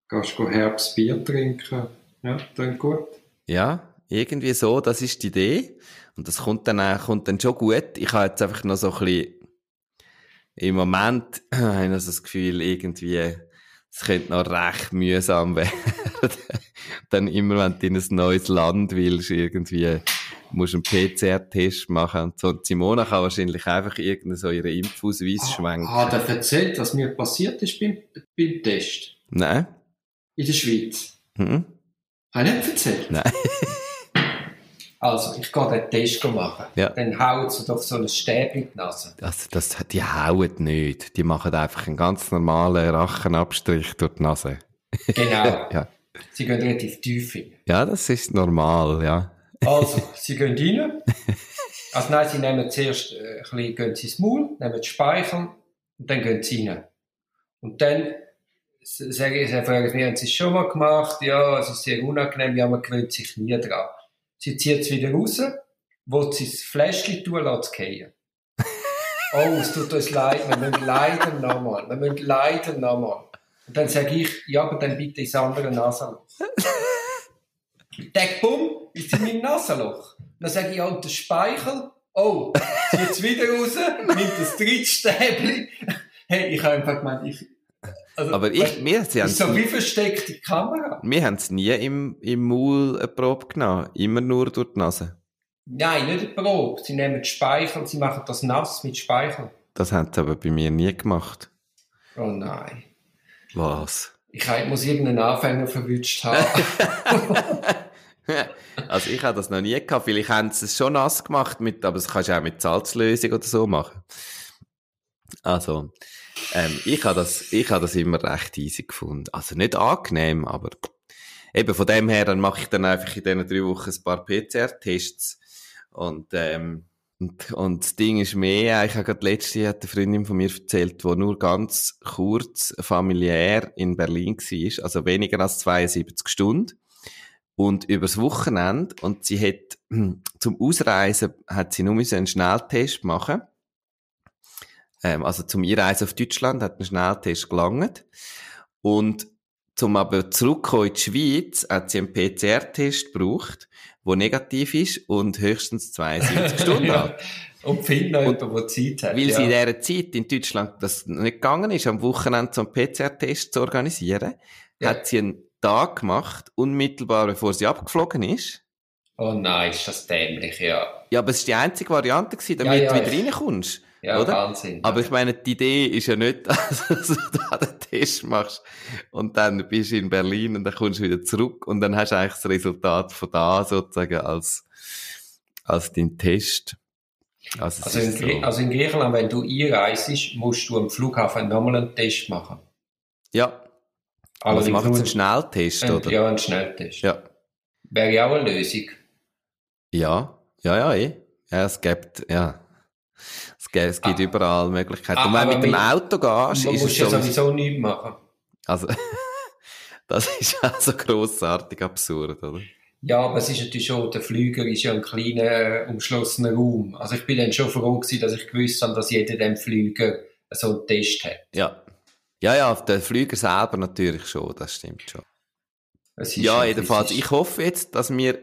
Gehst du Herbstbier trinken? Ja, dann gut. Ja, irgendwie so, das ist die Idee. Und das kommt dann, kommt dann schon gut. Ich habe jetzt einfach noch so ein bisschen, im Moment habe ich noch so das Gefühl, irgendwie, es könnte noch recht mühsam werden. dann immer, wenn du in ein neues Land willst, irgendwie, musst du einen PCR-Test machen und so. Simona kann wahrscheinlich einfach irgendeinen so ihren Impfausweis ah, schwenken. Hat er erzählt, was mir passiert ist beim, beim Test? Nein in der Schweiz. Mhm. Habe ich nicht erzählt? Nein. Also, ich gehe den Test machen. Ja. Dann hauen sie doch so ein Stäbchen in die Nase. Das, das, die hauen nicht. Die machen einfach einen ganz normalen Rachenabstrich durch die Nase. Genau. ja. Sie gehen relativ tief hin. Ja, das ist normal, ja. Also, sie gehen rein. Also nein, sie nehmen zuerst äh, ein bisschen, gehen sie ins Maul, nehmen die Speichel und dann gehen sie rein. Und dann sage ich, sie fragen mich, haben sie es schon mal gemacht? Ja, es ist sehr unangenehm, ja, man gewöhnt sich nie dran. Sie zieht es wieder raus, wo sie das Fläschchen tun, lässt es fallen. Oh, es tut uns leid, wir müssen leider nochmal, wir müssen leider nochmal. Und dann sage ich, ja, aber dann bitte ins andere Nasenloch. Deck, bumm, ist in meinem Nasenloch. Dann sage ich, oh, der Speichel, oh, zieht es wieder raus, nimmt das Drittstäbchen. Hey, ich habe einfach gemeint, ich, also, Aber ich, wir, sie ist so wie versteckte Kamera. wir haben es nie im, im Maul eine Probe genommen. Immer nur durch die Nase. Nein, nicht eine Probe. Sie nehmen die Speichel, sie machen das nass mit Speichel. Das haben sie aber bei mir nie gemacht. Oh nein. Was? Ich muss irgendeinen Anfänger verwünscht haben. also ich habe das noch nie gehabt. Vielleicht haben sie es schon nass gemacht, mit, aber das kannst du auch mit Salzlösung oder so machen. Also, ähm, ich habe das, ich habe das immer recht easy gefunden. Also nicht angenehm, aber eben von dem her, dann mache ich dann einfach in diesen drei Wochen ein paar PCR-Tests und, ähm, und, und das Ding ist mehr, ich habe gerade letzte hat eine Freundin von mir erzählt, die nur ganz kurz familiär in Berlin war, also weniger als 72 Stunden. Und übers Wochenende und sie hat zum Ausreisen hat sie nur einen Schnelltest machen ähm, also zum Einreisen auf Deutschland hat ein Schnelltest gelangt und zum aber zurückkommen in die Schweiz hat sie einen PCR-Test gebraucht, der negativ ist und höchstens 72 Stunden hat. Und finden noch Und- jemanden, der Zeit hat. Weil ja. sie in dieser Zeit in Deutschland das nicht gegangen ist, am Wochenende so einen PCR-Test zu organisieren, Ja. hat sie einen Tag gemacht, unmittelbar bevor sie abgeflogen ist. Oh nein, ist das dämlich, ja. Ja, aber es war die einzige Variante, gewesen, damit Ja, ja, du wieder ich- reinkommst. Ja, Oder? Wahnsinn. Aber ich meine, die Idee ist ja nicht, dass du da den Test machst und dann bist du in Berlin und dann kommst du wieder zurück und dann hast du eigentlich das Resultat von da sozusagen als, als dein Test. Also, also, in so. also in Griechenland, wenn du einreist, musst du am Flughafen nochmal einen Test machen. ja, aber macht nur einen Schnelltest, einen, oder? Ja, einen Schnelltest. Ja. Wäre ja auch eine Lösung. Ja, ja, ja, eh. Ja, es gibt, ja. Es gibt, es gibt Ah. überall Möglichkeiten. Ah, und wenn du aber mit dem Auto gehst, ist es ja sowieso, sowieso nichts machen. also, das ist also grossartig absurd, oder? Ja, aber es ist natürlich schon, der Flüger ist ja ein kleiner, umschlossener Raum. Also ich bin dann schon froh gewesen, dass ich gewusst habe, dass jeder dem Flüger so einen Test hat. Ja. Ja, ja, der Flüger selber natürlich schon, das stimmt schon. Ja, schon- jedenfalls, ich hoffe jetzt, dass wir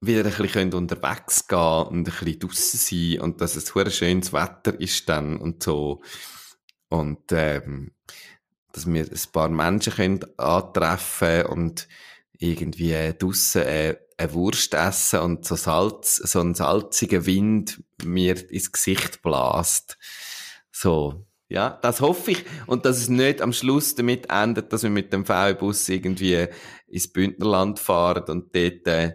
wieder ein bisschen unterwegs gehen und ein bisschen draussen sein und dass es ein schönes Wetter ist dann und so. Und, ähm, dass wir ein paar Menschen können antreffen und irgendwie draussen äh, eine Wurst essen und so Salz, so ein salziger Wind mir ins Gesicht blast. So. Ja, das hoffe ich. Und dass es nicht am Schluss damit endet, dass wir mit dem VW-Bus irgendwie ins Bündnerland fahren und dort äh,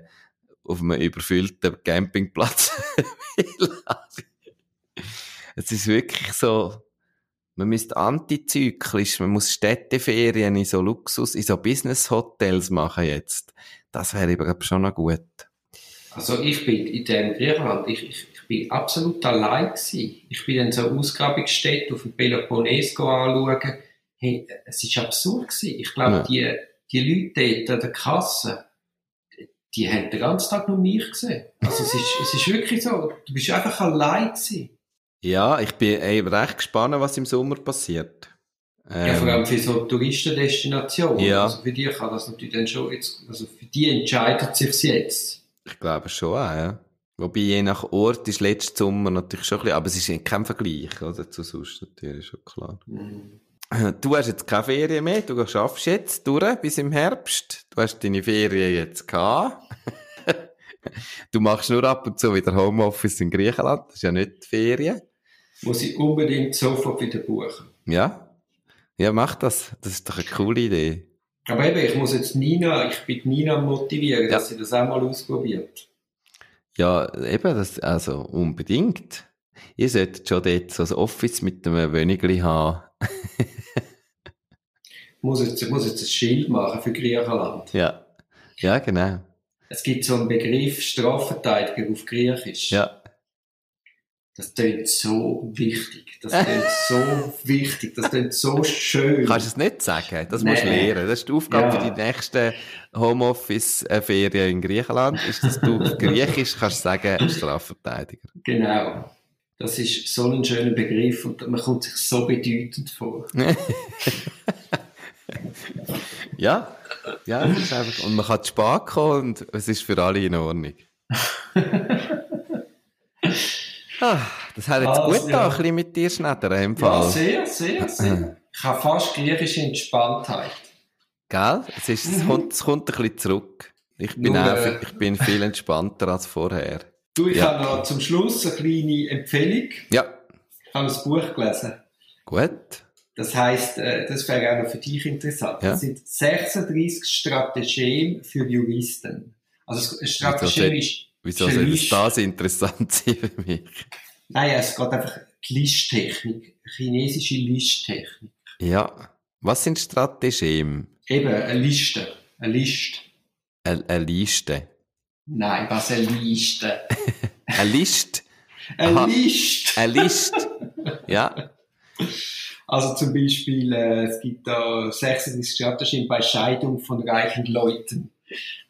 auf einem überfüllten Campingplatz Es ist wirklich so, man müsste antizyklisch, man muss Städteferien in so Luxus, in so Business-Hotels machen jetzt. Das wäre eben schon noch gut. Also ich bin in dem Griechenland, ich, ich, ich bin absolut allein gewesen. Ich bin dann so Ausgrabungsstätte auf dem Peloponnes anschauen. Hey, es ist absurd gewesen. Ich glaube, Ja. die, die Leute dort an der Kasse, die haben den ganzen Tag nur mich gesehen. Also es ist, es ist wirklich so, du bist einfach allein gewesen. Ja, ich bin eben recht gespannt, was im Sommer passiert. Ja, vor Ähm, allem für so Touristendestinationen. Ja. Also für die kann das natürlich dann schon jetzt, also für die entscheidet sich's jetzt. Ich glaube schon auch, ja. Wobei je nach Ort ist letztes Sommer natürlich schon ein bisschen, aber es ist kein Vergleich, oder? Zu sonst natürlich, schon klar. Mhm. Du hast jetzt keine Ferien mehr, du schaffst jetzt durch bis im Herbst. Du hast deine Ferien jetzt gehabt. Du machst nur ab und zu wieder Homeoffice in Griechenland, das ist ja nicht die Ferien. Muss ich unbedingt sofort wieder buchen. Ja? Ja, mach das. Das ist doch eine coole Idee. Aber eben, ich muss jetzt Nina, ich bin Nina motivieren, Ja. dass sie das auch mal ausprobiert. Ja, eben, das, also unbedingt. Ihr solltet schon dort so ein Office mit einem Wönigli haben. Ich muss jetzt, ich muss jetzt ein Schild machen für Griechenland. Ja. Ja, genau. Es gibt so einen Begriff Strafverteidiger auf Griechisch. Ja. Das klingt so wichtig. Das klingt so wichtig. Das klingt so schön. Kannst du es nicht sagen? Das musst du Nee. lernen. Das ist die Aufgabe Ja. für die nächsten Homeoffice-Ferien in Griechenland. Ist, dass du auf Griechisch kannst sagen, Strafverteidiger. Genau. Das ist so ein schöner Begriff und man kommt sich so bedeutend vor. Ja, ja, das ist einfach, und man kann zu spät kommen und es ist für alle in Ordnung. ah, das hat jetzt Also, gut ja. da, ein mit dir schneidern im Ja, Fall. sehr, sehr, sehr. Ich habe fast griechische Entspanntheit. Gell? Es, ist, es, kommt, es kommt ein bisschen zurück. Ich bin, Nur, auch, äh, ich bin viel entspannter als vorher. Du, ich Ja. habe noch zum Schluss eine kleine Empfehlung. Ja, Ich habe ein Buch gelesen. gut. Das heisst, äh, das wäre auch noch für dich interessant. Ja. Das sind 36 Strategien für Juristen. Also Strategien ist, Wieso soll das, das interessant sein für mich? Nein, es geht einfach die Listtechnik, chinesische Listtechnik. Ja. Was sind Strategien? Eben, eine Liste. Eine Liste. Eine, eine Liste. Nein, was eine Liste? Eine Liste? Eine. Liste! Eine Liste? Ja. Also zum Beispiel, äh, es gibt da 36 Strategien bei Scheidung von reichen Leuten.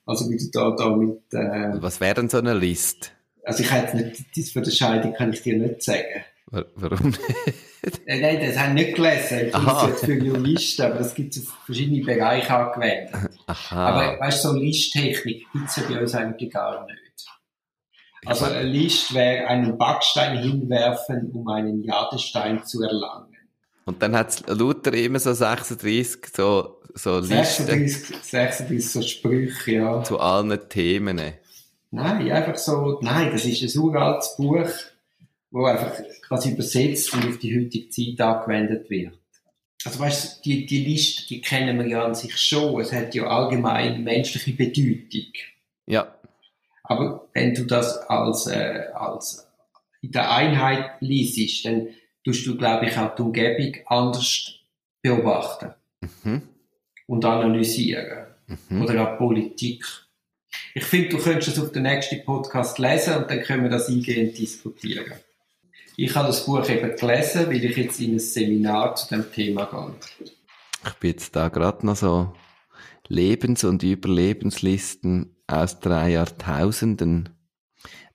Also wie du da, da mit, äh, Was wäre denn so eine Liste? also ich hätte nicht, das für die Scheidung kann ich dir nicht sagen. Wa- Warum? Äh, nein, das habe ich nicht gelesen. Ich Aha. jetzt für Juristen, aber das gibt es auf verschiedene Bereiche angewendet. Aha. Aber weißt du, so Listtechnik gibt es ja bei uns eigentlich gar nicht. Also eine List wäre einen Backstein hinwerfen, um einen Jadestein zu erlangen. Und dann hat es lauter immer so 36 so, so Listen 36, 36 so Sprüche, ja. zu allen Themen. Nein, einfach so, nein, das ist ein uraltes Buch, wo einfach quasi übersetzt und auf die heutige Zeit angewendet wird. Also weißt du, die, die Liste, die kennen wir ja an sich schon. Es hat ja allgemein menschliche Bedeutung. Ja. Aber wenn du das als, äh, als in der Einheit liest, dann tust du, glaube ich, auch die Umgebung anders beobachten Mhm. und analysieren. Mhm. Oder auch Politik. Ich finde, du könntest das auf den nächsten Podcast lesen und dann können wir das eingehend diskutieren. Ich habe das Buch eben gelesen, weil ich jetzt in ein Seminar zu dem Thema gehe. Ich bin jetzt da gerade noch so Lebens- und Überlebenslisten aus drei Jahrtausenden.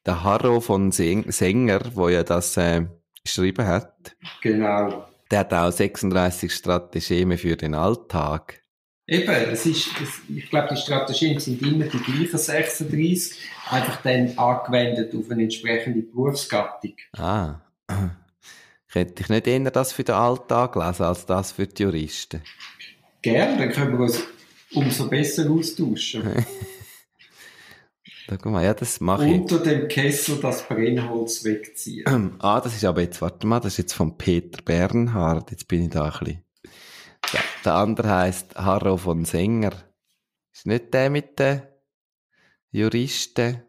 Der Harro von Sänger, wo ja das äh, geschrieben hat, Genau. der hat auch 36 Strategien für den Alltag. Eben, das ist, das, ich glaube, die Strategien sind immer die gleichen 36, einfach dann angewendet auf eine entsprechende Berufsgattung. Ah. Könnte ich nicht eher das für den Alltag lesen, als das für die Juristen? Gern, dann können wir uns umso besser austauschen. Da guck mal, ja, das mache ich. Unter dem Kessel das Brennholz wegziehen. Ah, das ist aber jetzt, warte mal, das ist jetzt von Peter Bernhard. Jetzt bin ich da ein bisschen. Der, der andere heißt Harro von Sänger. Ist nicht der mit den Juristen?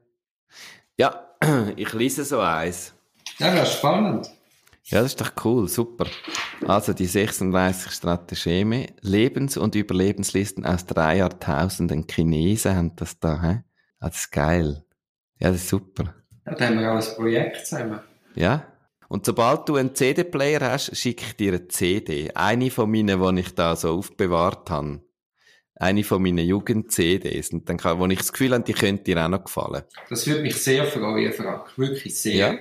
Ja, ich lese so eins. Ja, das ist spannend. Ja, das ist doch cool, super. Also die 36 Strategien, Lebens- und Überlebenslisten aus drei Jahrtausenden Chinesen haben das da, hä? Ah, das ist geil. Ja, das ist super. Ja, da haben wir auch ein Projekt zusammen. Ja. Und sobald du einen CD-Player hast, schicke ich dir eine CD. Eine von meinen, die ich da so aufbewahrt habe. Eine von meinen Jugend-CDs. Und dann kann, wo ich das Gefühl habe, die könnte dir auch noch gefallen. Das würde mich sehr freuen, Frank. Wirklich sehr. Ja.